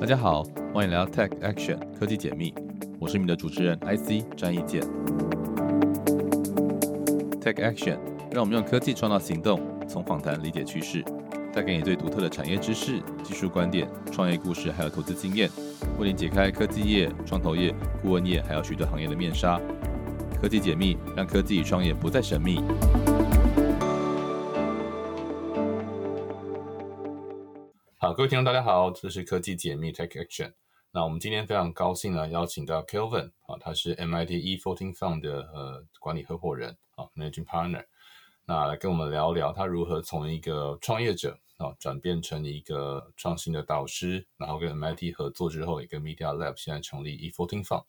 大家好，欢迎来到 Tech Action 科技解密，我是你们的主持人 IC 张义健。Tech Action 让我们用科技创造行动，从访谈理解趋势，带给你最独特的产业知识、技术观点、创业故事，还有投资经验，为你解开科技业、创投业、顾问业，还有许多行业的面纱。科技解密，让科技与创业不再神秘。各位听众，大家好，这是科技解密 Tech Action。那我们今天非常高兴呢，邀请到 Kelvin 啊，他是 MIT E14 Fund 的呃管理合伙人啊，Managing Partner。那来跟我们聊聊他如何从一个创业者啊转变成一个创新的导师，然后跟 MIT 合作之后，也跟 Media Lab 现在成立 E14 Fund。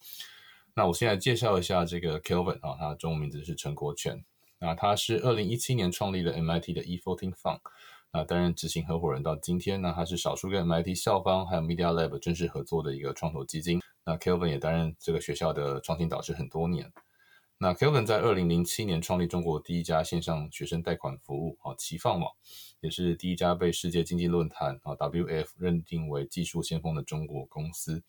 那我现在介绍一下这个 Kelvin 啊，他的中文名字是陈国权。那他是二零一七年创立了 MIT 的 E14 Fund。那，担任执行合伙人到今天呢，他是少数跟 MIT 校方还有 Media Lab 正式合作的一个创投基金。那 Kelvin 也担任这个学校的创新导师很多年。那 Kelvin 在二零零七年创立中国第一家线上学生贷款服务啊，齐放网，也是第一家被世界经济论坛啊 WF 认定为技术先锋的中国公司。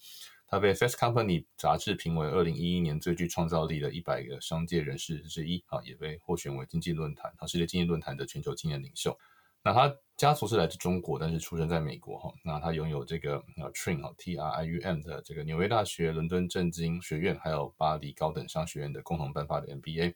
他被 Fast Company 杂志评为二零一一年最具创造力的一百个商界人士之一啊，也被获选为经济论坛啊世界经济论坛的全球青年领袖。那他家族是来自中国，但是出生在美国哈。那他拥有这个呃 Trin 哈 T R I U M 的这个纽约大学、伦敦政经学院，还有巴黎高等商学院的共同颁发的 MBA。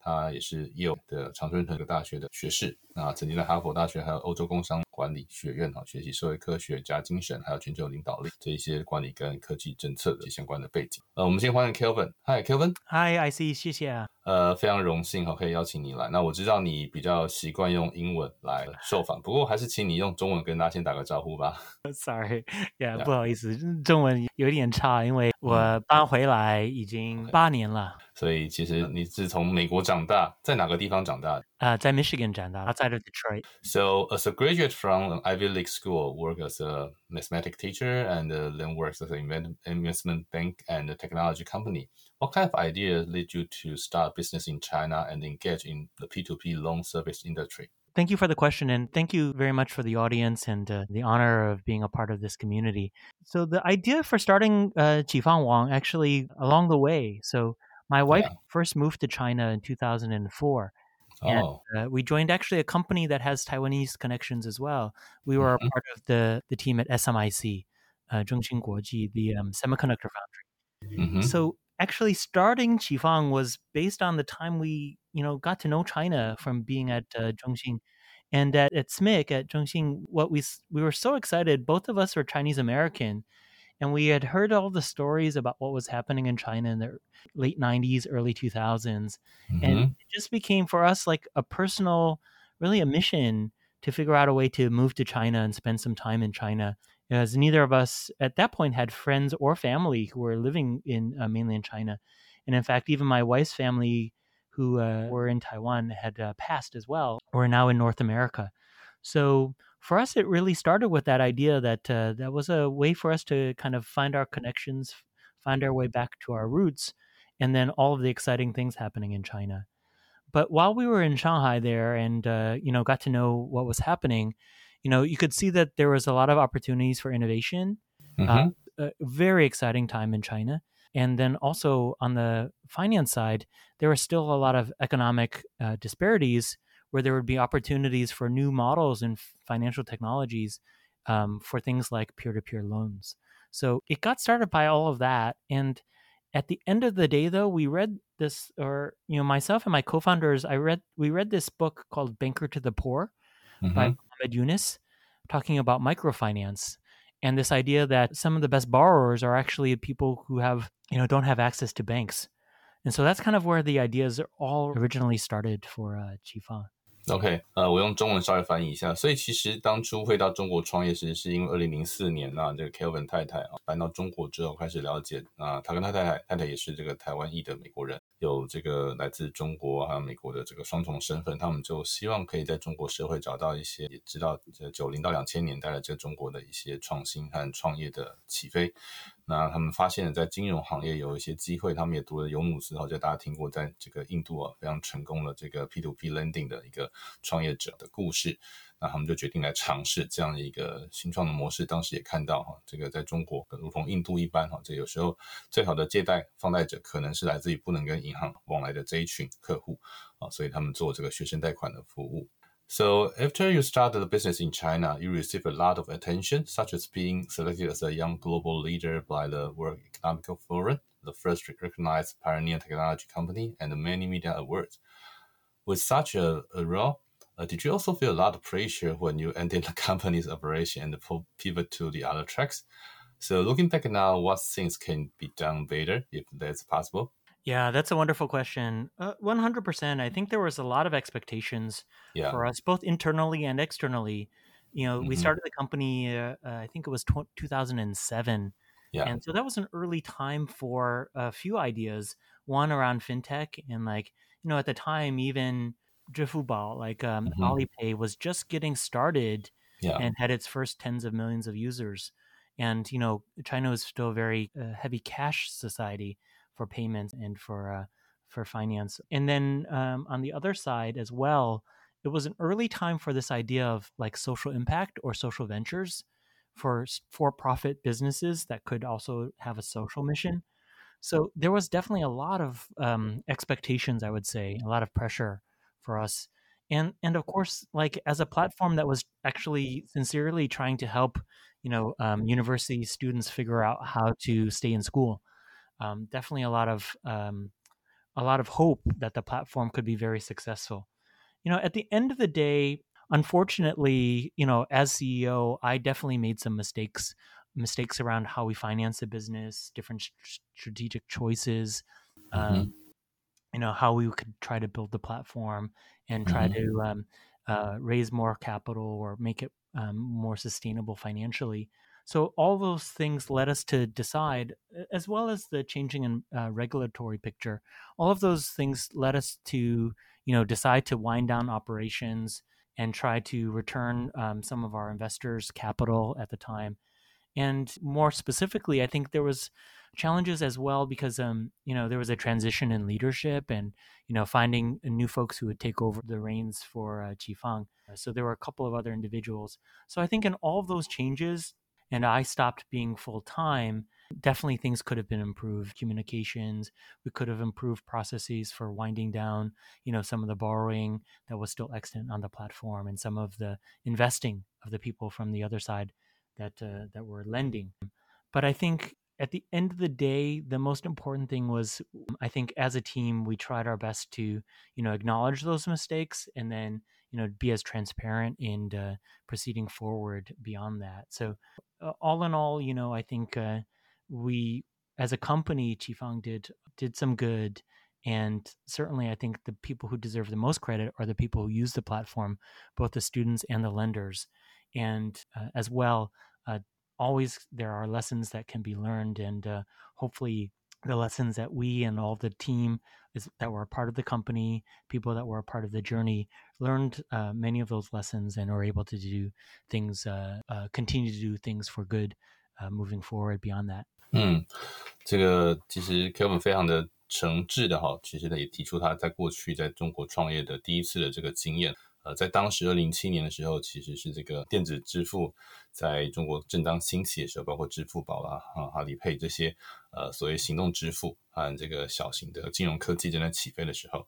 他也是 Yale 的常春藤大学的学士。那曾经在哈佛大学还有欧洲工商管理学院哈学习社会科学家精神，还有全球领导力这一些管理跟科技政策的相关的背景。呃，我们先欢迎 Kelvin。Hi，Kelvin。Hi，IC，谢谢啊。呃，非常荣幸哈，可以邀请你来。那我知道你比较习惯用英文来受访，不过还是请你用中文跟大家先打个招呼吧。Sorry，Yeah，不好意思，中文有点差，因为我搬回来已经八年了。所以其实你是从美国长大，在哪个地方长大？啊，在 Michigan 长大，outside of Detroit. So as a graduate from an Ivy League school, work as a mathematics teacher and then works as an investment bank and a technology company. What kind of ideas led you to start business in China and engage in the P2P loan service industry? Thank you for the question, and thank you very much for the audience and uh, the honor of being a part of this community. So, the idea for starting uh, Qifang Wang actually along the way. So, my wife yeah. first moved to China in 2004. And oh. uh, we joined actually a company that has Taiwanese connections as well. We were mm-hmm. part of the, the team at SMIC, uh, Zhongxin Guoji, the um, semiconductor foundry. Mm-hmm. So actually starting Qifang was based on the time we, you know, got to know China from being at uh. And at, at SMIC, at Zhongxin, what we, we were so excited, both of us were Chinese American, and we had heard all the stories about what was happening in China in the late 90s, early 2000s. Mm-hmm. And it just became for us like a personal, really a mission to figure out a way to move to China and spend some time in China as neither of us at that point had friends or family who were living in uh, mainland China. And in fact, even my wife's family, who uh, were in Taiwan, had uh, passed as well, We're now in North America. So for us, it really started with that idea that uh, that was a way for us to kind of find our connections, find our way back to our roots, and then all of the exciting things happening in China. But while we were in Shanghai there and, uh, you know, got to know what was happening, you know, you could see that there was a lot of opportunities for innovation. Uh, mm-hmm. Uh, a very exciting time in China. And then also on the finance side, there was still a lot of economic uh, disparities where there would be opportunities for new models in financial technologies um, for things like peer to peer loans. So it got started by all of that. And at the end of the day, though, we read this, or, you know, myself and my co founders, I read, we read this book called Banker to the Poor mm-hmm. by Ahmed Yunus, talking about microfinance and this idea that some of the best borrowers are actually people who have, you know, don't have access to banks. And so that's kind of where the ideas all originally started for uh, Qifang. OK，呃，我用中文稍微翻译一下。所以其实当初会到中国创业，其实是因为二零零四年啊，这个 Kelvin 太太啊搬到中国之后，开始了解啊，他跟他太太太太也是这个台湾裔的美国人，有这个来自中国还有美国的这个双重身份，他们就希望可以在中国社会找到一些，也知道这九零到两千年代的这个中国的一些创新和创业的起飞。那他们发现了在金融行业有一些机会，他们也读了尤努斯，哈，就大家听过在这个印度啊非常成功的这个 P2P lending 的一个创业者的故事。那他们就决定来尝试这样的一个新创的模式。当时也看到哈，这个在中国如同印度一般哈，这有时候最好的借贷放贷者可能是来自于不能跟银行往来的这一群客户啊，所以他们做这个学生贷款的服务。So after you started the business in China, you received a lot of attention, such as being selected as a young global leader by the World Economic Forum, the first recognized pioneer technology company, and many media awards. With such a, a role, uh, did you also feel a lot of pressure when you ended the company's operation and pivot to the other tracks? So looking back now, what things can be done better if that's possible? Yeah, that's a wonderful question. Uh, 100%. I think there was a lot of expectations yeah. for us, both internally and externally. You know, mm-hmm. we started the company, uh, uh, I think it was tw- 2007. Yeah. And so that was an early time for a few ideas. One around fintech, and like, you know, at the time, even Zhifubao, like um, mm-hmm. Alipay, was just getting started yeah. and had its first tens of millions of users. And, you know, China was still a very uh, heavy cash society for payments and for uh, for finance. And then um, on the other side as well, it was an early time for this idea of like social impact or social ventures for for profit businesses that could also have a social mission. So there was definitely a lot of um, expectations, I would say, a lot of pressure for us. And and of course, like as a platform that was actually sincerely trying to help, you know, um, university students figure out how to stay in school um, definitely a lot of um, a lot of hope that the platform could be very successful. You know, at the end of the day, unfortunately, you know, as CEO, I definitely made some mistakes mistakes around how we finance the business, different strategic choices. Mm-hmm. Um, you know how we could try to build the platform and try mm-hmm. to um, uh, raise more capital or make it um, more sustainable financially. So all those things led us to decide, as well as the changing in uh, regulatory picture. All of those things led us to, you know, decide to wind down operations and try to return um, some of our investors' capital at the time. And more specifically, I think there was challenges as well because, um, you know, there was a transition in leadership and, you know, finding new folks who would take over the reins for uh. So there were a couple of other individuals. So I think in all of those changes, and I stopped being full time, definitely things could have been improved. Communications, we could have improved processes for winding down, you know, some of the borrowing that was still extant on the platform and some of the investing of the people from the other side that uh, that were lending. But I think at the end of the day, the most important thing was I think as a team we tried our best to, you know, acknowledge those mistakes and then you know be as transparent in uh, proceeding forward beyond that so all in all you know i think uh, we as a company qifang did did some good and certainly i think the people who deserve the most credit are the people who use the platform both the students and the lenders. And uh, as well uh, always there are lessons that can be learned and uh, hopefully the lessons that we and all the team is, that were a part of the company, people that were a part of the journey, learned uh, many of those lessons and are able to do things, uh, uh, continue to do things for good uh, moving forward beyond that. 嗯，这个其实 Calvin 非常的诚挚的哈，其实他也提出他在过去在中国创业的第一次的这个经验。呃，在当时二零零七年的时候，其实是这个电子支付在中国正当兴起的时候，包括支付宝啦、啊阿里配这些呃所谓行动支付和这个小型的金融科技正在起飞的时候，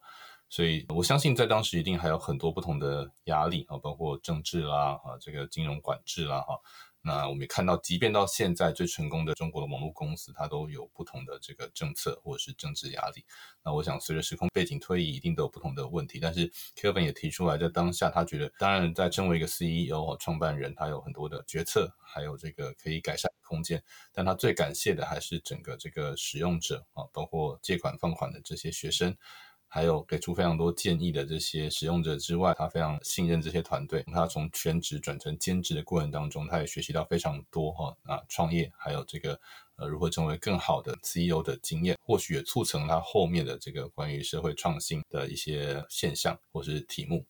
所以我相信在当时一定还有很多不同的压力啊，包括政治啦啊这个金融管制啦哈。那我们也看到，即便到现在最成功的中国的网络公司，它都有不同的这个政策或者是政治压力。那我想，随着时空背景推移，一定都有不同的问题。但是 Kevin 也提出来，在当下，他觉得，当然在身为一个 CEO 创办人，他有很多的决策，还有这个可以改善空间。但他最感谢的还是整个这个使用者啊，包括借款放款的这些学生。还有给出非常多建议的这些使用者之外，他非常信任这些团队。他从全职转成兼职的过程当中，他也学习到非常多哈啊创业，还有这个呃如何成为更好的 CEO 的经验，或许也促成他后面的这个关于社会创新的一些现象或是题目。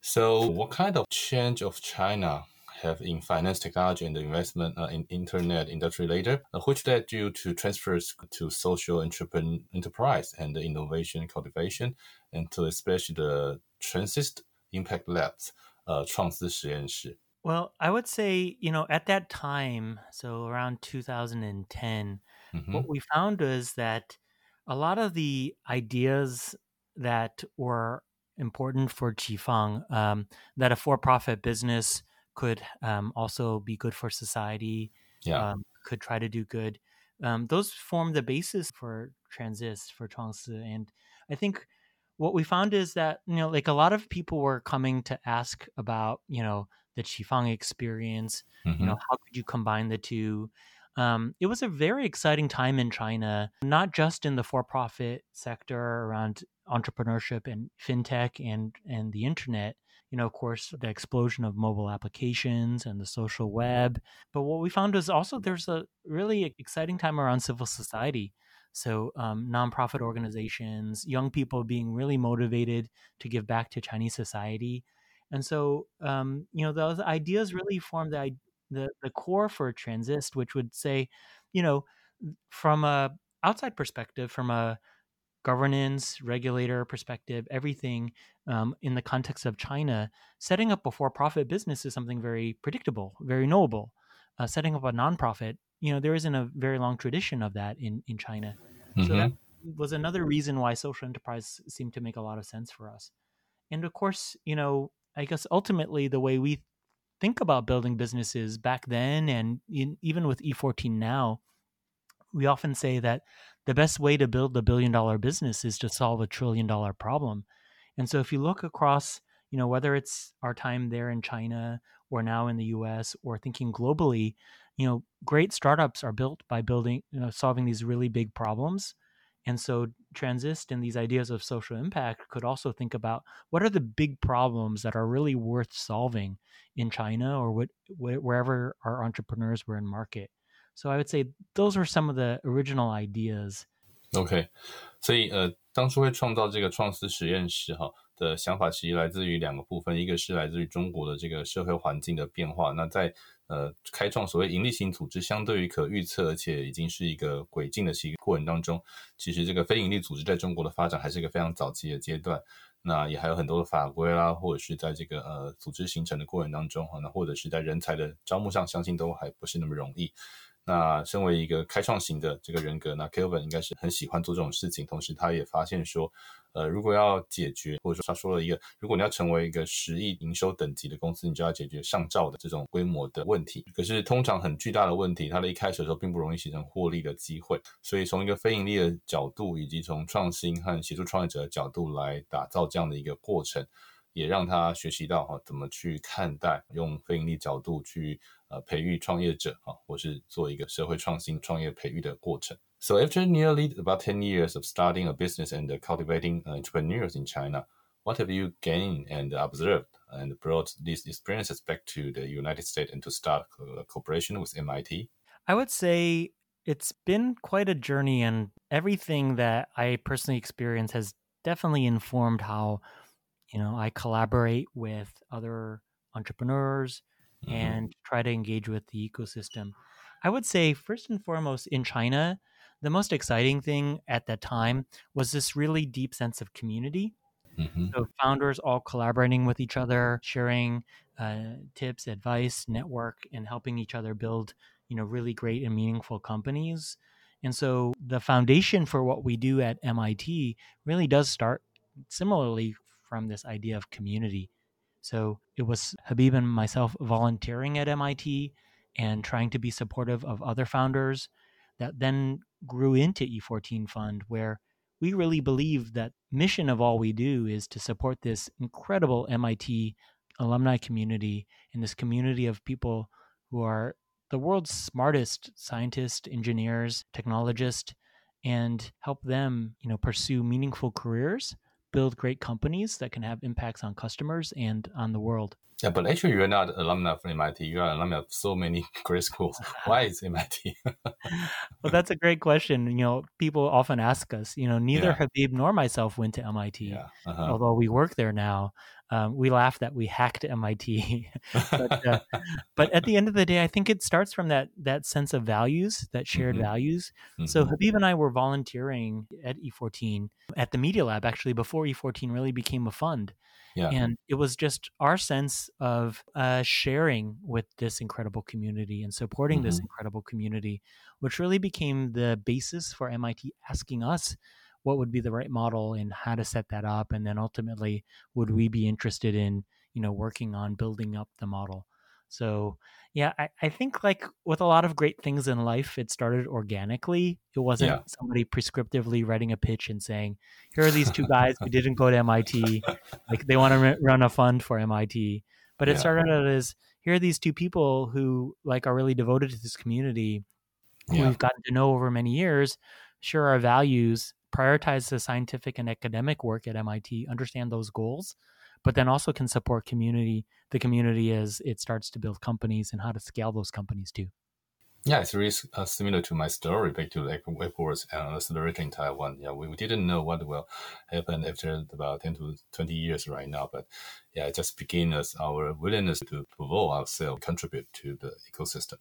So what kind of change of China have in finance, technology, and investment uh, in internet industry later, uh, which led you to transfers to social entrepreneur enterprise and innovation cultivation, and to especially the Transist Impact Labs, uh, 创思实验室. Well, I would say, you know, at that time, so around 2010, Mhm. what we found was that a lot of the ideas that were important for Qifang, um, that a for-profit business could um, also be good for society, Yeah. um, could try to do good. Um, those form the basis for Transist for Chuangzi, and I think what we found is that you know, like a lot of people were coming to ask about you know the Qifang experience. Mhm. You know, how could you combine the two? Um, it was a very exciting time in China, not just in the for-profit sector around entrepreneurship and fintech and and the internet. You know, of course, the explosion of mobile applications and the social web. But what we found is also there's a really exciting time around civil society. So, um, nonprofit organizations, young people being really motivated to give back to Chinese society. And so, um, you know, those ideas really formed the, the, the core for Transist, which would say, you know, from a outside perspective, from a governance, regulator perspective, everything um, in the context of China, setting up a for profit business is something very predictable, very knowable. Uh, setting up a nonprofit, you know, there isn't a very long tradition of that in, in China. So that was another reason why social enterprise seemed to make a lot of sense for us. And of course, you know, I guess ultimately the way we think about building businesses back then and in, even with E14 now, we often say that the best way to build a billion dollar business is to solve a trillion dollar problem. And so if you look across, you know, whether it's our time there in China or now in the US or thinking globally, you know, great startups are built by building, you know, solving these really big problems. And so Transist and these ideas of social impact could also think about what are the big problems that are really worth solving in China or what, wherever our entrepreneurs were in market. So I would say those were some of the original ideas. OK，所以呃，当初会创造这个创思实验室哈的想法，其实来自于两个部分，一个是来自于中国的这个社会环境的变化。那在呃开创所谓盈利型组织，相对于可预测而且已经是一个轨迹的一个过程当中，其实这个非盈利组织在中国的发展还是一个非常早期的阶段。那也还有很多的法规啦，或者是在这个呃组织形成的过程当中哈，那或者是在人才的招募上，相信都还不是那么容易。那身为一个开创型的这个人格，那 Kelvin 应该是很喜欢做这种事情。同时，他也发现说，呃，如果要解决，或者说他说了一个，如果你要成为一个十亿营收等级的公司，你就要解决上兆的这种规模的问题。可是，通常很巨大的问题，它的一开始的时候并不容易形成获利的机会。所以，从一个非盈利的角度，以及从创新和协助创业者的角度来打造这样的一个过程。也让他学习到哈怎么去看待用非盈利角度去呃培育创业者啊，或是做一个社会创新创业培育的过程。So after nearly about ten years of starting a business and cultivating entrepreneurs in China, what have you gained and observed and brought these experiences back to the United States and to start a cooperation with MIT? I would say it's been quite a journey, and everything that I personally experienced has definitely informed how you know i collaborate with other entrepreneurs mm-hmm. and try to engage with the ecosystem i would say first and foremost in china the most exciting thing at that time was this really deep sense of community mm-hmm. so founders all collaborating with each other sharing uh, tips advice network and helping each other build you know really great and meaningful companies and so the foundation for what we do at mit really does start similarly from this idea of community. So it was Habib and myself volunteering at MIT and trying to be supportive of other founders that then grew into E14 Fund, where we really believe that mission of all we do is to support this incredible MIT alumni community and this community of people who are the world's smartest scientists, engineers, technologists, and help them, you know, pursue meaningful careers build great companies that can have impacts on customers and on the world. Yeah, but actually, you're not alumni from MIT. You are alumni of so many great schools. Why is MIT? well, that's a great question. You know, people often ask us. You know, neither yeah. Habib nor myself went to MIT, yeah. uh-huh. although we work there now. Um, we laugh that we hacked MIT, but, uh, but at the end of the day, I think it starts from that that sense of values, that shared Mhm. values. Mhm. So Habib and I were volunteering at E14 at the Media Lab actually before E14 really became a fund. yeah, And it was just our sense of uh, sharing with this incredible community and supporting this Mhm. incredible community, which really became the basis for MIT asking us what would be the right model and how to set that up. And then ultimately, would mm-hmm. we be interested in, you know, working on building up the model? So, yeah, I, I think like with a lot of great things in life, it started organically. It wasn't Yeah. somebody prescriptively writing a pitch and saying, here are these two guys who didn't go to MIT like they want to run a fund for MIT. But it Yeah. started out as here are these two people who like are really devoted to this community who yeah, we've gotten to know over many years, share our values, prioritize the scientific and academic work at MIT, understand those goals, but then also can support community the community as it starts to build companies and how to scale those companies too. Yeah, it's really uh, similar to my story back to like AppWorks and accelerator in Taiwan. Yeah, we, we didn't know what will happen after about 10 to 20 years right now. But yeah, it just began as our willingness to evolve ourselves, contribute to the ecosystem.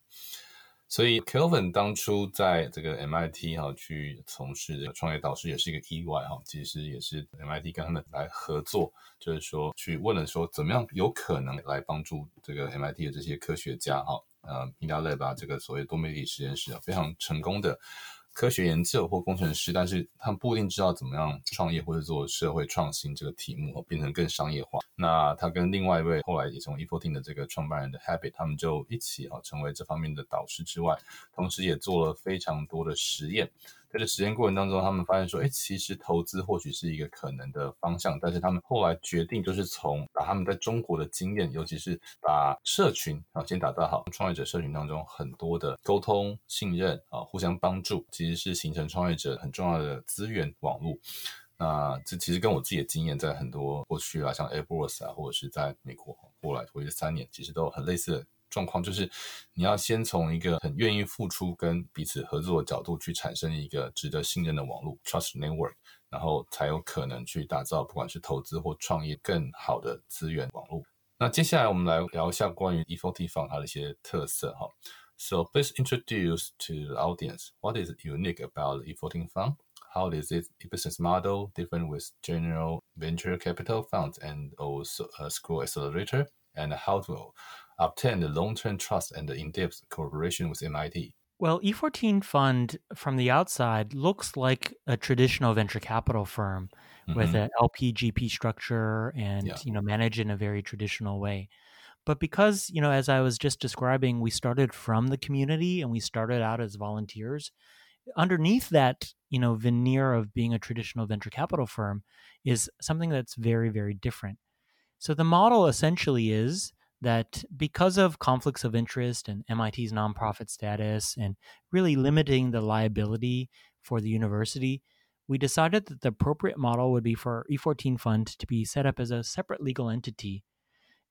所以 Kelvin 当初在这个 MIT 哈去从事这个创业导师也是一个意外哈，其实也是 MIT 跟他们来合作，就是说去问了说怎么样有可能来帮助这个 MIT 的这些科学家哈，呃，Media Lab 啊这个所谓多媒体实验室啊非常成功的科学研究或工程师，但是他们不一定知道怎么样创业或者做社会创新这个题目，变成更商业化。那他跟另外一位后来也从 E14 的这个创办人的 Habit，他们就一起啊成为这方面的导师之外，同时也做了非常多的实验。在这实验过程当中，他们发现说，哎，其实投资或许是一个可能的方向，但是他们后来决定就是从把他们在中国的经验，尤其是把社群啊先打造好，创业者社群当中很多的沟通、信任啊，互相帮助，其实是形成创业者很重要的资源网络。那这其实跟我自己的经验，在很多过去啊，像 Airbus 啊，或者是在美国过来回去三年，其实都有很类似的状况，就是你要先从一个很愿意付出跟彼此合作的角度去产生一个值得信任的网络 （trust network），然后才有可能去打造不管是投资或创业更好的资源网络。那接下来我们来聊一下关于 E40 Fund 它的一些特色哈。So please introduce to the audience what is unique about the E14 Fund. How is its business model different with general venture capital funds and also a school accelerator, and how to obtain the long-term trust and in-depth cooperation with MIT? Well, E14 Fund from the outside looks like a traditional venture capital firm with Mhm. an LPGP structure and Yeah. you know managed in a very traditional way. But because, you know, as I was just describing, we started from the community and we started out as volunteers, underneath that, you know, veneer of being a traditional venture capital firm is something that's very very different. So the model essentially is that because of conflicts of interest and MIT's mm-hmm. nonprofit status and really limiting the liability for the university, we decided that the appropriate model would be for E14 Fund to be set up as a separate legal entity.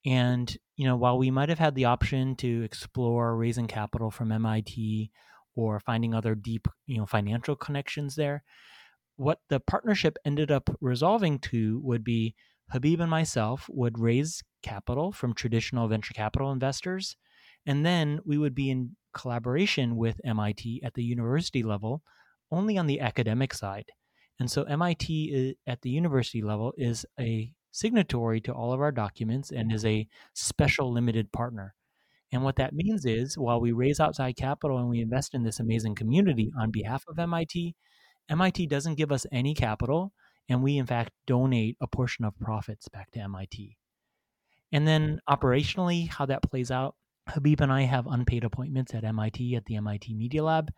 And, you know, while we might have had the option to explore raising capital from MIT or finding other deep, you know, financial connections there, what the partnership ended up resolving to would be Habib and myself would raise capital from traditional venture capital investors, and then we would be in collaboration with MIT at the university level only on the academic side. And so MIT uh, at the university level is a signatory to all of our documents and is a special limited partner. And what that means is while we raise outside capital and we invest in this amazing community on behalf of MIT, MIT doesn't give us any capital, and we in fact donate a portion of profits back to MIT. And then operationally, how that plays out, Habib and I have unpaid appointments at MIT at the MIT Media Lab,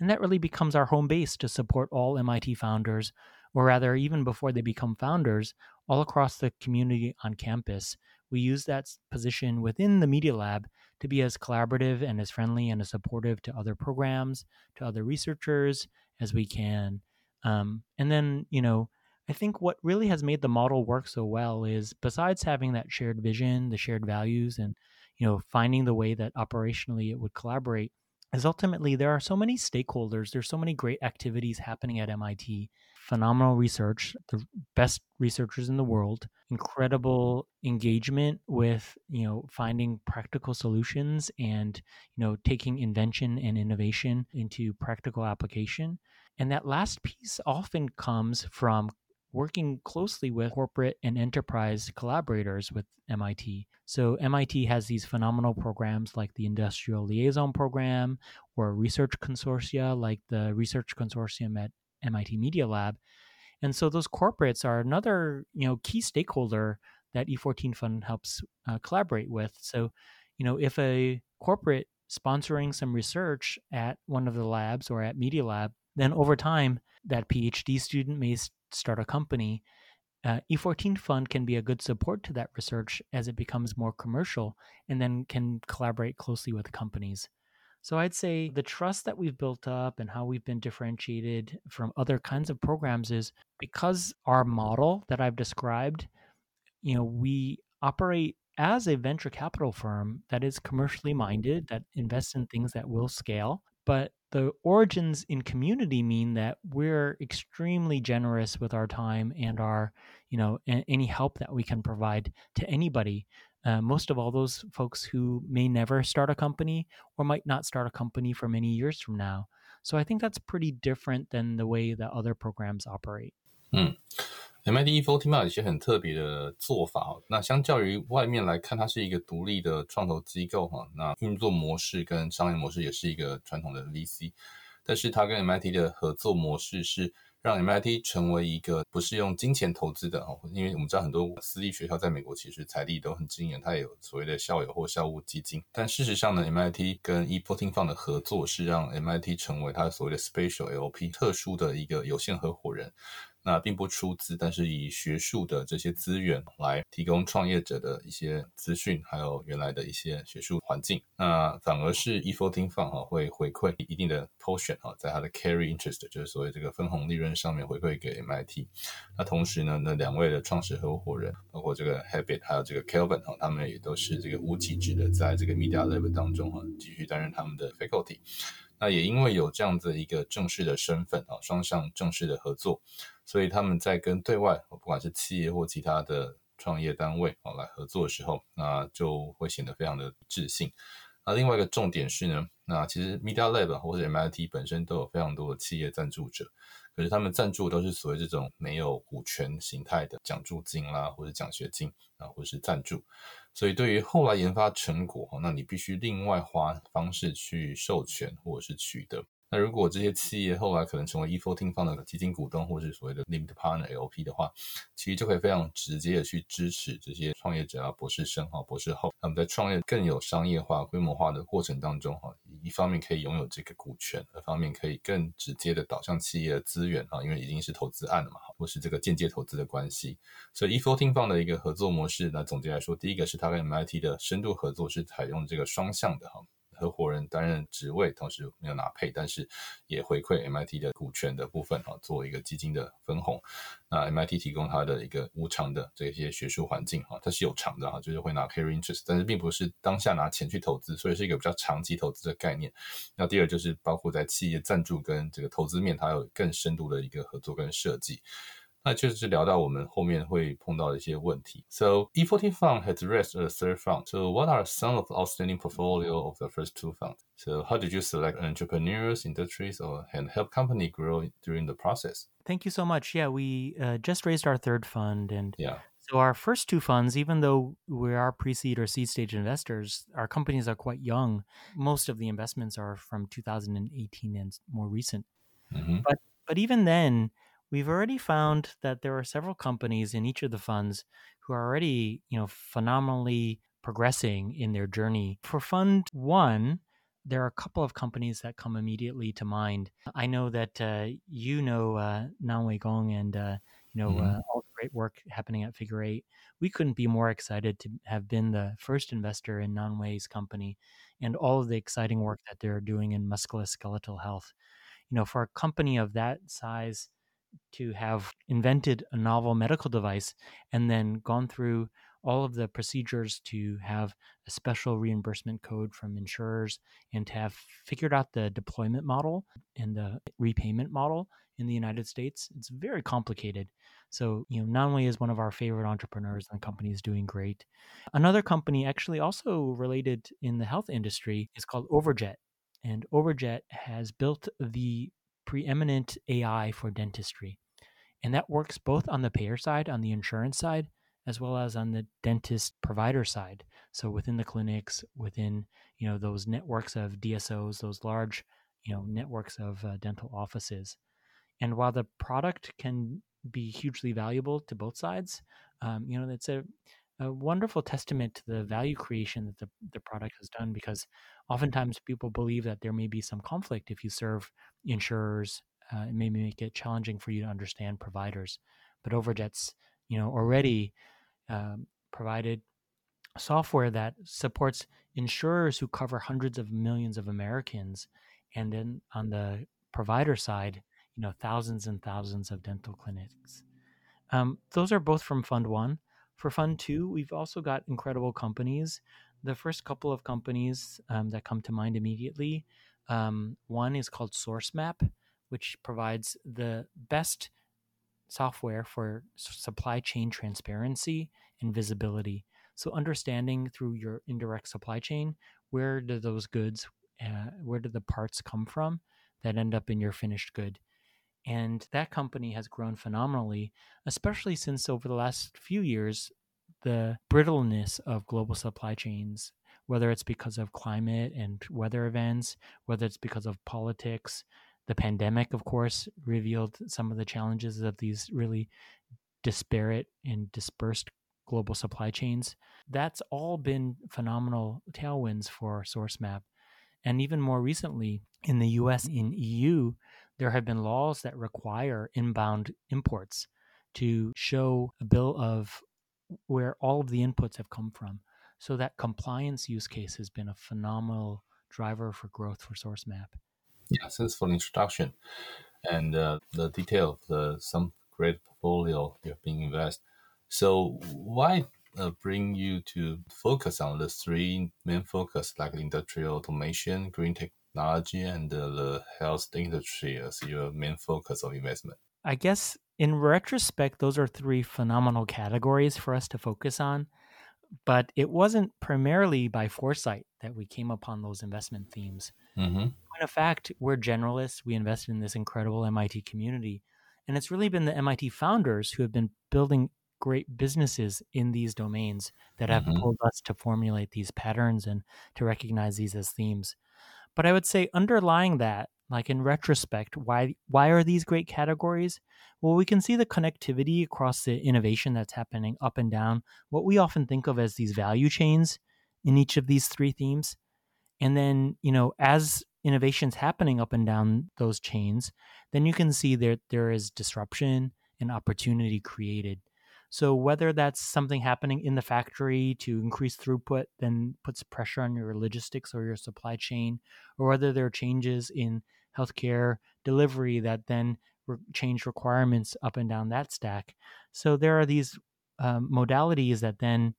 and that really becomes our home base to support all MIT founders, or rather, even before they become founders, all across the community on campus. We use that position within the Media Lab to be as collaborative and as friendly and as supportive to other programs, to other researchers as we can. Um, and then, you know, I think what really has made the model work so well is besides having that shared vision, the shared values, and you know, finding the way that operationally it would collaborate, is ultimately there are so many stakeholders, there's so many great activities happening at MIT phenomenal research, the best researchers in the world, incredible engagement with, you know, finding practical solutions and, you know, taking invention and innovation into practical application. And that last piece often comes from working closely with corporate and enterprise collaborators with MIT. So, MIT has these phenomenal programs like the Industrial Liaison Program or research consortia like the Research Consortium at MIT Media Lab. And so, those corporates are another you know, key stakeholder that E14 Fund helps uh, collaborate with. So, you know, if a corporate sponsoring some research at one of the labs or at Media Lab, then over time, that PhD student may start a company, uh, E14 Fund can be a good support to that research as it becomes more commercial and then can collaborate closely with companies. So I'd say the trust that we've built up and how we've been differentiated from other kinds of programs is because our model that I've described, you know, we operate as a venture capital firm that is commercially minded, that invests in things that will scale, but the origins in community mean that we're extremely generous with our time and our you know a- any help that we can provide to anybody. Uh, most of all those folks who may never start a company or might not start a company for many years from now. So i think that's pretty different than the way that other programs operate mm. MIT E14 有一些很特别的做法，那相较于外面来看，它是一个独立的创投机构哈，那运作模式跟商业模式也是一个传统的 VC，但是它跟 MIT 的合作模式是让 MIT 成为一个不是用金钱投资的哈，因为我们知道很多私立学校在美国其实财力都很惊人，它也有所谓的校友或校务基金，但事实上呢，MIT 跟 E14 Fund 的合作是让 MIT 成为它所谓的 Special LP 特殊的一个有限合伙人。那并不出资，但是以学术的这些资源来提供创业者的一些资讯，还有原来的一些学术环境。那反而是 E14 Fund 哈会回馈一定的 portion 哈，在它的 carry interest，就是所谓这个分红利润上面回馈给 MIT。那同时呢，那两位的创始合伙人，包括这个 Habit 还有这个 Kelvin 哈，他们也都是这个无极制的，在这个 Media Lab 当中哈，继续担任他们的 faculty。那也因为有这样子一个正式的身份啊，双向正式的合作。所以他们在跟对外，不管是企业或其他的创业单位啊来合作的时候，那就会显得非常的自信。那另外一个重点是呢，那其实 Media Lab 或者 MIT 本身都有非常多的企业赞助者，可是他们赞助都是所谓这种没有股权形态的奖助金啦，或者奖学金啊，或者是赞助。所以对于后来研发成果，那你必须另外花方式去授权或者是取得。那如果这些企业后来可能成为 E14 Fund 的基金股东，或是所谓的 Limited Partner LP 的话，其实就可以非常直接的去支持这些创业者啊、博士生哈、博士后，那么在创业更有商业化、规模化的过程当中哈，一方面可以拥有这个股权，二方面可以更直接的导向企业的资源啊，因为已经是投资案了嘛，或是这个间接投资的关系。所以 E14 Fund 的一个合作模式，那总结来说，第一个是它跟 MIT 的深度合作是采用这个双向的哈。合伙人担任职位，同时没有拿配，但是也回馈 MIT 的股权的部分啊，做一个基金的分红。那 MIT 提供它的一个无偿的这些学术环境哈，它是有偿的哈，就是会拿 carry interest，但是并不是当下拿钱去投资，所以是一个比较长期投资的概念。那第二就是包括在企业赞助跟这个投资面，它有更深度的一个合作跟设计。那就是聊到我们后面会碰到的一些问题。So E14 Fund has raised a third fund. So what are some of the outstanding portfolio of the first two funds? So how did you select entrepreneurs, industries, or and help company grow during the process? Thank you so much. Yeah, we uh, just raised our third fund, and yeah. So our first two funds, even though we are pre-seed or seed stage investors, our companies are quite young. Most of the investments are from 2018 and more recent. Mm-hmm. But but even then, we've already found that there are several companies in each of the funds who are already, you know, phenomenally progressing in their journey. For fund 1, there are a couple of companies that come immediately to mind. I know that uh, you know uh, Nanwei Gong and uh, you know mm-hmm. uh, all the great work happening at Figur8. We couldn't be more excited to have been the first investor in Nanwei's company and all of the exciting work that they're doing in musculoskeletal health. You know, for a company of that size, to have invented a novel medical device and then gone through all of the procedures to have a special reimbursement code from insurers and to have figured out the deployment model and the repayment model in the United States. It's very complicated. So, you know, not only is one of our favorite entrepreneurs and companies doing great, another company actually also related in the health industry is called Overjet. And Overjet has built the preeminent AI for dentistry. And that works both on the payer side, on the insurance side, as well as on the dentist provider side. So within the clinics, within you know those networks of DSOs, those large you know networks of uh, dental offices. And while the product can be hugely valuable to both sides, um, you know it's a, a wonderful testament to the value creation that the, the product has done because oftentimes people believe that there may be some conflict if you serve insurers. Uh, it may make it challenging for you to understand providers. But Overjet's you know already um, provided software that supports insurers who cover hundreds of millions of Americans, and then on the provider side, you know, thousands and thousands of dental clinics. Um, those are both from Fund One. For Fund Two, we've also got incredible companies. The first couple of companies um, that come to mind immediately um, one is called SourceMap, which provides the best software for supply chain transparency and visibility. So understanding through your indirect supply chain, where do those goods, uh, where do the parts come from that end up in your finished good? And that company has grown phenomenally, especially since over the last few years, the brittleness of global supply chains, whether it's because of climate and weather events, whether it's because of politics, the pandemic, of course, revealed some of the challenges of these really disparate and dispersed global supply chains. That's all been phenomenal tailwinds for SourceMap. And even more recently, in the US, in EU, there have been laws that require inbound imports to show a bill of where all of the inputs have come from. So that compliance use case has been a phenomenal driver for growth for SourceMap. Yeah, thanks for the introduction and uh, the detail of the some great portfolio you're being invested. So why uh, bring you to focus on the three main focus like industrial automation, green technology, and uh, the health industry as your main focus of investment? I guess in retrospect, those are three phenomenal categories for us to focus on. But it wasn't primarily by foresight that we came upon those investment themes. Mm-hmm. In fact, we're generalists. We invested in this incredible MIT community. And it's really been the MIT founders who have been building great businesses in these domains that have mm-hmm. pulled us to formulate these patterns and to recognize these as themes. But I would say underlying that, like in retrospect, why why are these great categories? Well, we can see the connectivity across the innovation that's happening up and down, what we often think of as these value chains in each of these three themes. And then, you know, as innovations happening up and down those chains, then you can see that there is disruption and opportunity created. So whether that's something happening in the factory to increase throughput, then puts pressure on your logistics or your supply chain, or whether there are changes in healthcare delivery that then re- change requirements up and down that stack. So there are these um, modalities that then,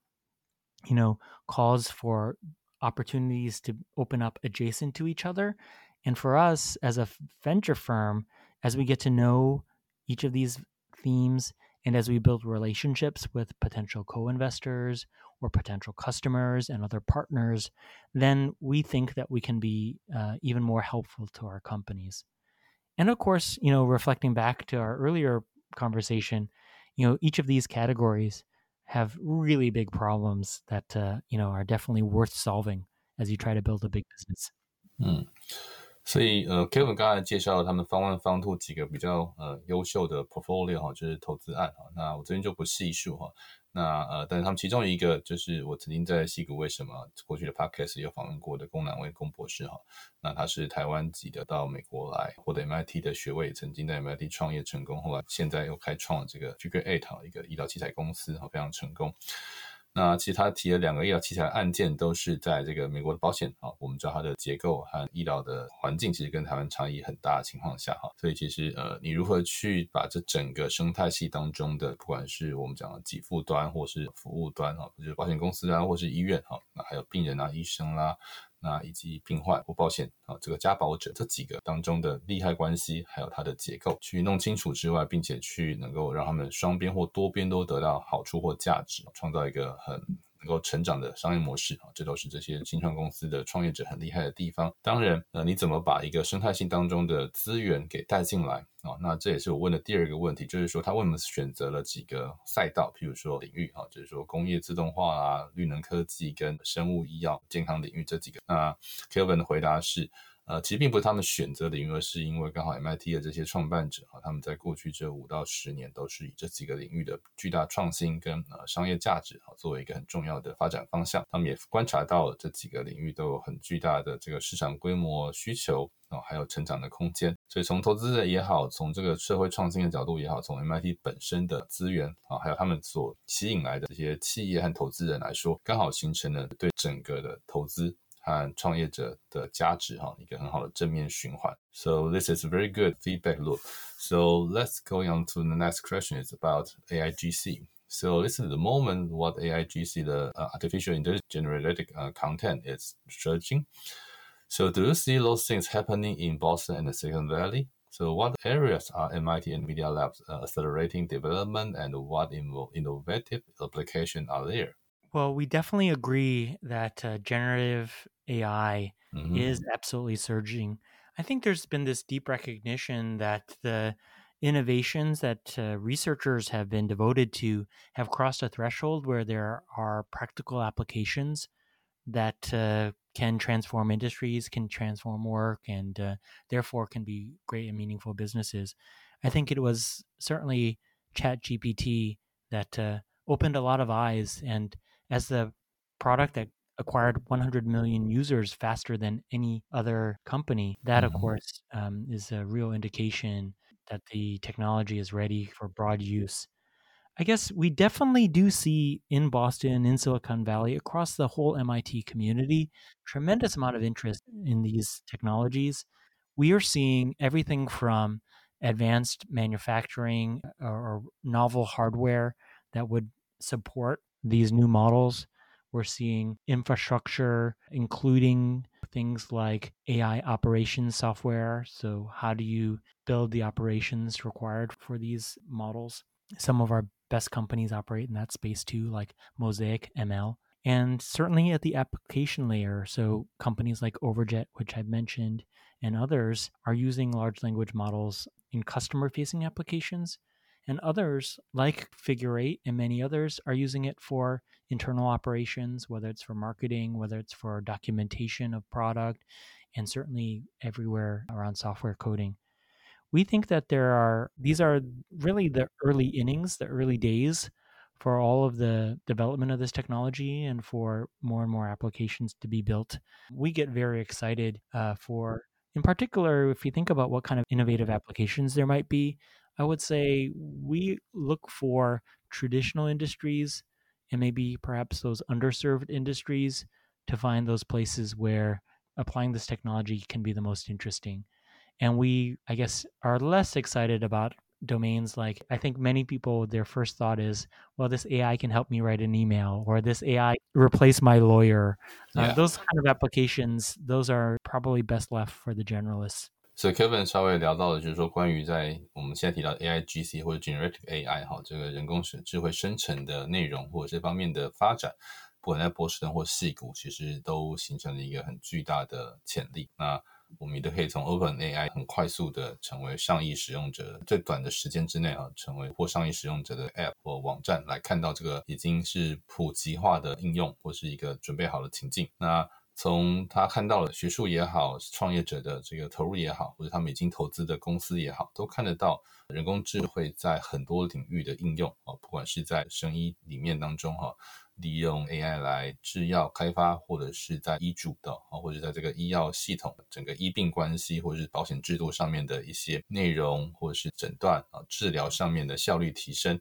you know, cause for opportunities to open up adjacent to each other. And for us as a venture firm, as we get to know each of these themes and as we build relationships with potential co investors or potential customers and other partners, then we think that we can be uh, even more helpful to our companies. And of course, you know, reflecting back to our earlier conversation, you know, each of these categories have really big problems that uh, you know are definitely worth solving as you try to build a big business. 嗯，所以呃，Kevin 刚才介绍了他们方 one、方 two 几个比较呃优秀的 portfolio 哈，就是投资案哈。那我这边就不细数哈。那呃，但是他们其中一个就是我曾经在西谷为什么过去的 podcast 有访问过的龚南威龚博士哈，那他是台湾籍的，到美国来获得 MIT 的学位，曾经在 MIT 创业成功，后来现在又开创了这个 Figure Eight 一个医疗器材公司哈，非常成功。那其实他提的两个医疗器材案件，都是在这个美国的保险啊。我们知道它的结构和医疗的环境其实跟台湾差异很大的情况下哈，所以其实呃，你如何去把这整个生态系当中的，不管是我们讲的给付端或是服务端哈，就是保险公司啊，或是医院哈，那还有病人啊、医生啦。那以及病患或保险啊这个加保者这几个当中的利害关系，还有它的结构去弄清楚之外，并且去能够让他们双边或多边都得到好处或价值，创造一个很。能够成长的商业模式啊，这都是这些新创公司的创业者很厉害的地方。当然，呃，你怎么把一个生态性当中的资源给带进来啊？那这也是我问的第二个问题，就是说他为什么选择了几个赛道，譬如说领域啊，就是说工业自动化啊、绿能科技跟生物医药健康领域这几个。那 Kevin 的回答是。呃，其实并不是他们选择领域，而是因为刚好 MIT 的这些创办者啊，他们在过去这五到十年都是以这几个领域的巨大创新跟呃商业价值啊作为一个很重要的发展方向。他们也观察到了这几个领域都有很巨大的这个市场规模需求啊，还有成长的空间。所以从投资人也好，从这个社会创新的角度也好，从 MIT 本身的资源啊，还有他们所吸引来的这些企业和投资人来说，刚好形成了对整个的投资。和创业者的价值哈，一个很好的正面循环。So this is a very good feedback loop. So let's go on to the next question. Is about AIGC. So this is the moment what AIGC, the uh, artificial intelligence generated uh, content, is searching. So do you see those things happening in Boston and the Silicon Valley? So what areas are MIT and Media Labs uh, accelerating development and what innovative application are there? Well, we definitely agree that uh, generative AI mm-hmm. is absolutely surging. I think there's been this deep recognition that the innovations that uh, researchers have been devoted to have crossed a threshold where there are practical applications that uh, can transform industries, can transform work, and uh, therefore can be great and meaningful businesses. I think it was certainly ChatGPT that uh, opened a lot of eyes and as the product that acquired 100 million users faster than any other company, that mm-hmm. of course um, is a real indication that the technology is ready for broad use. I guess we definitely do see in Boston, in Silicon Valley, across the whole MIT community, tremendous amount of interest in these technologies. We are seeing everything from advanced manufacturing or, or novel hardware that would support these new models. We're seeing infrastructure, including things like AI operations software. So, how do you build the operations required for these models? Some of our best companies operate in that space too, like MosaicML. And certainly at the application layer, so companies like Overjet, which I've mentioned, and others are using large language models in customer facing applications and others, like Figur8 and many others, are using it for internal operations, whether it's for marketing, whether it's for documentation of product, and certainly everywhere around software coding. We think that there are, these are really the early innings, the early days for all of the development of this technology and for more and more applications to be built. We get very excited uh, for, in particular, if you think about what kind of innovative applications there might be, I would say we look for traditional industries and maybe perhaps those underserved industries to find those places where applying this technology can be the most interesting. And we, I guess, are less excited about domains like I think many people their first thought is, well, this AI can help me write an email or this AI replace my lawyer. Uh, yeah. Uh, those kind of applications, those are probably best left for the generalists. 所以 Kevin 稍微聊到的就是说，关于在我们现在提到 AIGC 或者 Generative AI 哈，这个人工智智慧生成的内容或者这方面的发展，不管在波士顿或细谷，其实都形成了一个很巨大的潜力。那我们也都可以从 Open AI 很快速的成为上亿使用者，最短的时间之内啊，成为或上亿使用者的 App 或网站，来看到这个已经是普及化的应用或是一个准备好的情境。那从他看到了学术也好，创业者的这个投入也好，或者他们已经投资的公司也好，都看得到人工智慧在很多领域的应用啊，不管是在生医里面当中哈，利用 AI 来制药开发，或者是在医嘱的啊，或者在这个医药系统整个医病关系，或者是保险制度上面的一些内容，或者是诊断啊治疗上面的效率提升。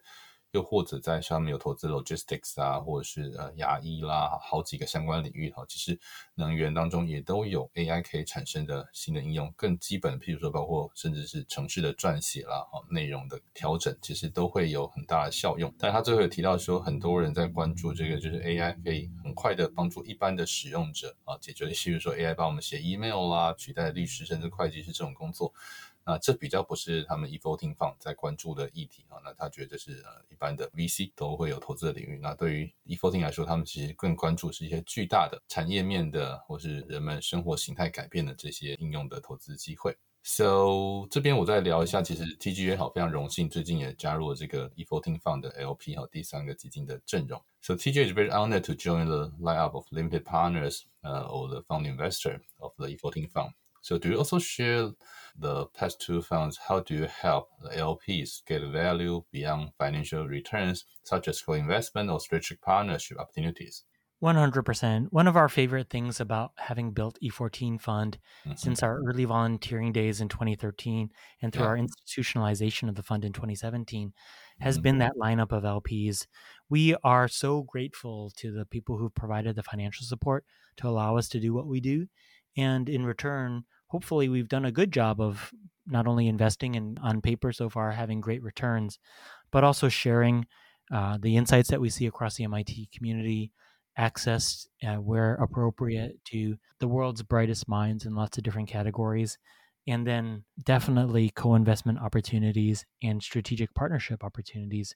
又或者在上面有投资 logistics 啊，或者是呃牙医啦，好几个相关领域哈，其实能源当中也都有 AI 可以产生的新的应用。更基本，譬如说包括甚至是城市的撰写啦，哈，内容的调整，其实都会有很大的效用。但他最后有提到说，很多人在关注这个，就是 AI 可以很快的帮助一般的使用者啊，解决，譬如说 AI 帮我们写 email 啦，取代律师甚至会计师这种工作。那这比较不是他们 e-voting fund 在关注的议题啊，那他觉得是呃一般的 VC 都会有投资的领域。那对于 e-voting 来说，他们其实更关注是一些巨大的产业面的，或是人们生活形态改变的这些应用的投资机会。So 这边我再聊一下，其实 TG 也好非常荣幸，最近也加入了这个 e-voting fund 的 LP 和第三个基金的阵容。So TG is very honored to join the lineup of limited partners, uh, or the fund investor of the e-voting fund. So do you also share the past two funds? How do you help the LPs get value beyond financial returns, such as co-investment or strategic partnership opportunities? 100%. One of our favorite things about having built E14 Fund mm-hmm. since our early volunteering days in 2013 and through yeah. our institutionalization of the fund in 2017 has mm-hmm. been that lineup of LPs. We are so grateful to the people who've provided the financial support to allow us to do what we do. And in return, hopefully we've done a good job of not only investing in on paper so far having great returns but also sharing uh, the insights that we see across the mit community access uh, where appropriate to the world's brightest minds in lots of different categories and then definitely co-investment opportunities and strategic partnership opportunities.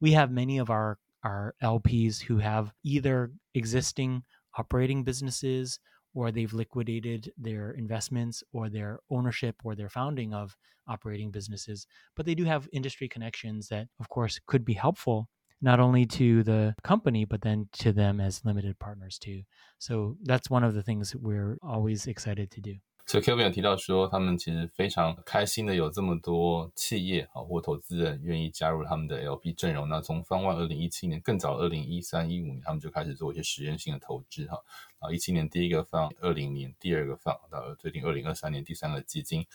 We have many of our our lps who have either existing operating businesses or they've liquidated their investments or their ownership or their founding of operating businesses. But they do have industry connections that, of course, could be helpful not only to the company, but then to them as limited partners too. So that's one of the things we're always excited to do. 所以 Kevin 有提到说，他们其实非常开心的有这么多企业啊或投资人愿意加入他们的 LP 阵容。那从方万二零一七年更早二零一三一五年，他们就开始做一些实验性的投资哈。啊，一七年第一个放，二零年第二个放，到最近二零二三年第三个基金。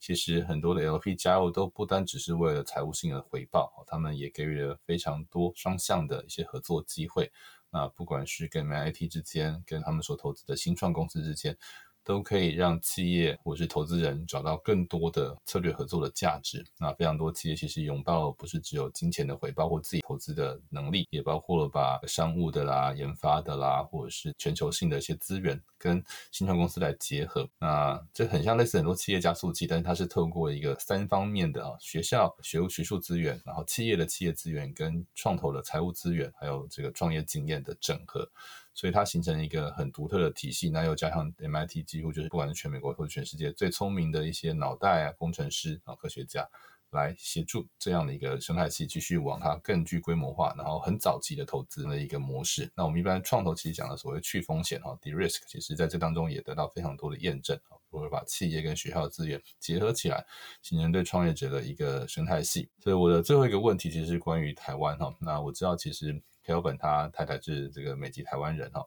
其实很多的 LP 加入都不单只是为了财务性的回报，他们也给予了非常多双向的一些合作机会。那不管是跟 MIT 之间，跟他们所投资的新创公司之间。都可以让企业或是投资人找到更多的策略合作的价值。那非常多企业其实拥抱不是只有金钱的回报或自己投资的能力，也包括了把商务的啦、研发的啦，或者是全球性的一些资源跟新创公司来结合。那这很像类似很多企业加速器，但是它是透过一个三方面的啊，学校学务学术资源，然后企业的企业资源跟创投的财务资源，还有这个创业经验的整合。所以它形成一个很独特的体系，那又加上 MIT 几乎就是不管是全美国或者全世界最聪明的一些脑袋啊、工程师啊、科学家，来协助这样的一个生态系继续往它更具规模化，然后很早期的投资的一个模式。那我们一般创投其实讲的所谓去风险哈 （de-risk），其实在这当中也得到非常多的验证啊，如何把企业跟学校的资源结合起来，形成对创业者的一个生态系。所以我的最后一个问题其实是关于台湾哈，那我知道其实。Kelvin 他太太是这个美籍台湾人哈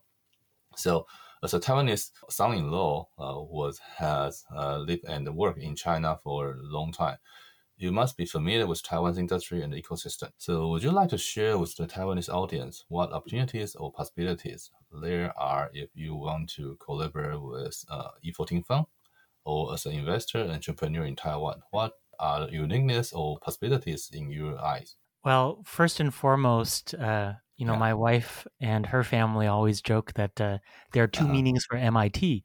，so as a Taiwanese son-in-law uh, was has uh, lived and worked in China for a long time. You must be familiar with Taiwan's industry and ecosystem. So, would you like to share with the Taiwanese audience what opportunities or possibilities there are if you want to collaborate with uh, E14 Fund or as an investor entrepreneur in Taiwan? What are the uniqueness or possibilities in your eyes? Well, first and foremost, uh, you know, yeah. my wife and her family always joke that uh, there are 2 uh-huh. meanings for MIT.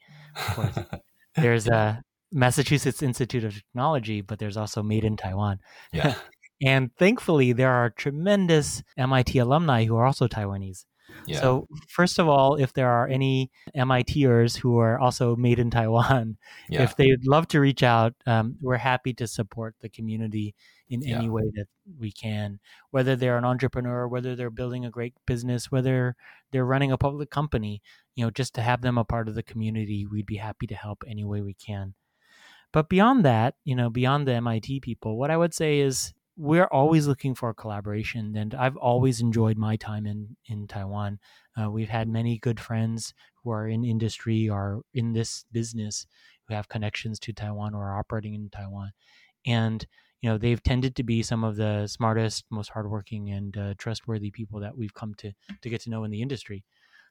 there's a uh, Massachusetts Institute of Technology, but there's also Made in Taiwan. Yeah. and thankfully, there are tremendous MIT alumni who are also Taiwanese. Yeah. So, first of all, if there are any MITers who are also made in Taiwan, yeah. if they'd love to reach out, um, we're happy to support the community in yeah. any way that we can, whether they're an entrepreneur, whether they're building a great business, whether they're running a public company, you know, just to have them a part of the community, we'd be happy to help any way we can. But beyond that, you know, beyond the MIT people, what I would say is we're always looking for collaboration and i've always enjoyed my time in in taiwan uh, we've had many good friends who are in industry or in this business who have connections to taiwan or are operating in taiwan and you know they've tended to be some of the smartest, most hardworking, and uh, trustworthy people that we've come to to get to know in the industry.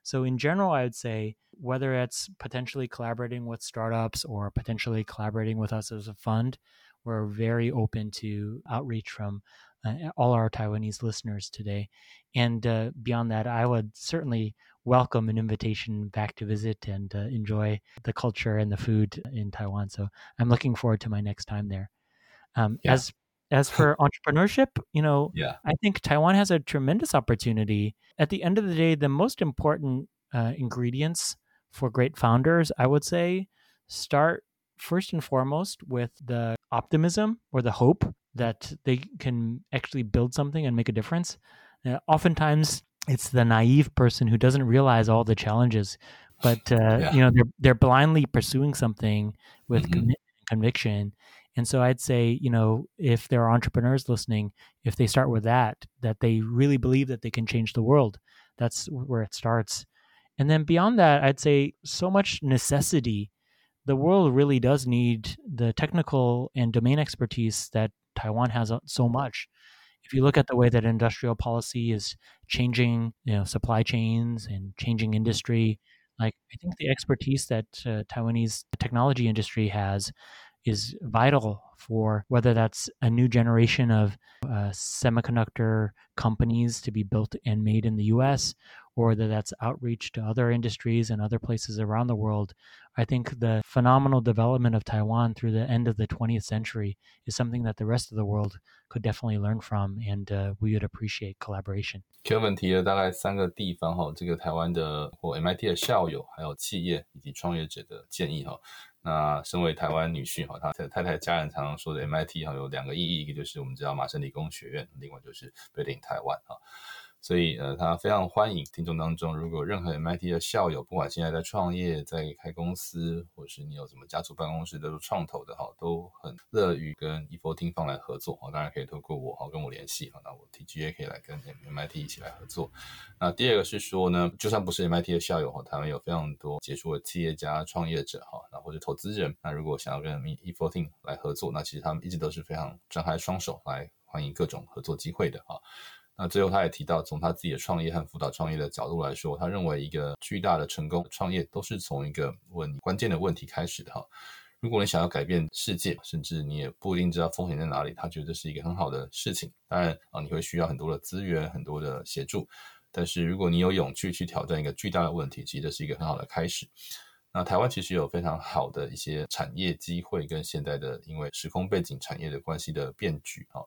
So in general, I would say whether it's potentially collaborating with startups or potentially collaborating with us as a fund, we're very open to outreach from uh, all our Taiwanese listeners today. And uh, beyond that, I would certainly welcome an invitation back to visit and uh, enjoy the culture and the food in Taiwan. So I'm looking forward to my next time there. Um, yeah. As as for entrepreneurship, you know, yeah. I think Taiwan has a tremendous opportunity. At the end of the day, the most important uh, ingredients for great founders, I would say, start first and foremost with the optimism or the hope that they can actually build something and make a difference. Uh, oftentimes, it's the naive person who doesn't realize all the challenges, but uh, yeah. you know they're they're blindly pursuing something with mm-hmm. conviction. And so I'd say, you know, if there are entrepreneurs listening, if they start with that, that they really believe that they can change the world, that's where it starts. And then beyond that, I'd say so much necessity. The world really does need the technical and domain expertise that Taiwan has uh, so much. If you look at the way that industrial policy is changing, you know, supply chains and changing industry, like I think the expertise that uh, Taiwanese technology industry has is vital for whether that's a new generation of uh, semiconductor companies to be built and made in the US or that that's outreach to other industries and other places around the world, I think the phenomenal development of Taiwan through the end of the 20th century is something that the rest of the world could definitely learn from, and uh, we would appreciate collaboration. Calvin 提了大概三个地方哈，这个台湾的或 MIT 的校友、还有企业以及创业者的建议哈。那身为台湾女婿哈，他太太家人常常说的 MIT 哈有两个意义，一个就是我们知道麻省理工学院，另外就是 Building 台湾哈。所以，呃，他非常欢迎听众当中，如果任何 MIT 的校友，不管现在在创业、在开公司，或是你有什么家族办公室都是创投的哈，都很乐于跟 E4 听方来合作哈。当然可以透过我哈跟我联系哈，那我 T G 也可以来跟 MIT 一起来合作。那第二个是说呢，就算不是 MIT 的校友哈，台湾有非常多杰出的企业家、创业者哈，那或者投资人，那如果想要跟 E4 听来合作，那其实他们一直都是非常张开双手来欢迎各种合作机会的哈。那最后，他也提到，从他自己的创业和辅导创业的角度来说，他认为一个巨大的成功创业都是从一个问关键的问题开始的哈。如果你想要改变世界，甚至你也不一定知道风险在哪里，他觉得这是一个很好的事情。当然啊，你会需要很多的资源、很多的协助，但是如果你有勇气去挑战一个巨大的问题，其实这是一个很好的开始。那台湾其实有非常好的一些产业机会，跟现在的因为时空背景、产业的关系的变局啊，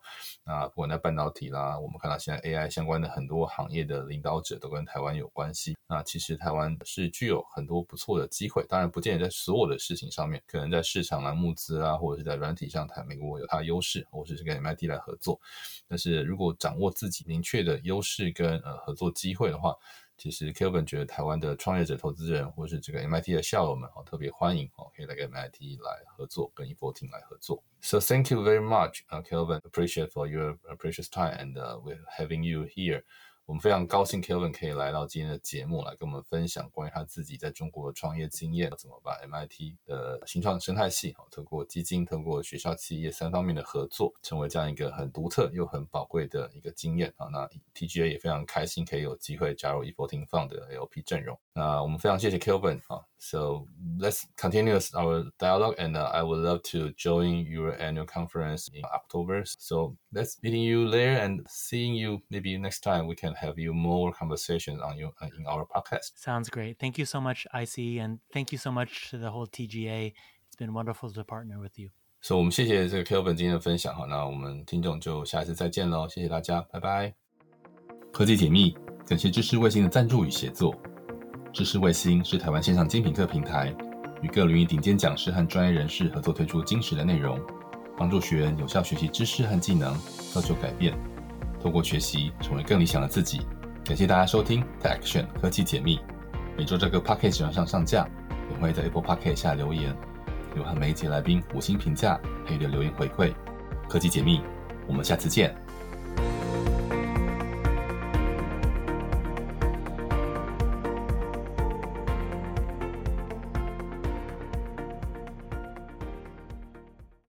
那不管在半导体啦，我们看到现在 AI 相关的很多行业的领导者都跟台湾有关系。那其实台湾是具有很多不错的机会，当然不见得在所有的事情上面，可能在市场啊、募资啊，或者是在软体上，台美国有它的优势，或者是跟 MIT 来合作。但是如果掌握自己明确的优势跟呃合作机会的话，其实 Kevin 觉得台湾的创业者、投资人，或是这个 MIT 的校友们，哦，特别欢迎哦，可以来跟 MIT 来合作，跟 E14 来合作。So thank you very much, Kevin. Appreciate for your precious time and with having you here. 我们非常高兴 Calvin 可以来到今天的节目，来跟我们分享关于他自己在中国创业经验，怎么把 MIT 的新创生态系，好，透过基金、透过学校、企业三方面的合作，成为这样一个很独特又很宝贵的一个经验啊。那 TGA 也非常开心可以有机会加入 E14 Fund 的 LP 阵容。那我们非常谢谢 Calvin 啊。So let's continue our dialogue, and uh, I would love to join your annual conference in October. So let's meeting you there and seeing you maybe next time we can and have you more conversations on you uh, in our podcast. Sounds great. Thank you so much, IC, and thank you so much to the whole TGA. It's been wonderful to partner with you. So, 所以，我们谢谢这个 Calvin 今天的分享哈，那我们听众就下一次再见喽，谢谢大家，拜拜。科技解密，感谢知识卫星的赞助与协作。知识卫星是台湾线上精品课平台，与各领域顶尖讲师和专业人士合作推出精实的内容，帮助学员有效学习知识和技能，造就改变。透过学习，成为更理想的自己。感谢大家收听 The Action 科技解密，每周这个 Podcast 上上架，也会在 Apple Podcast 下留言，有和每一节来宾五星评价，还有留言回馈。科技解密，我们下次见。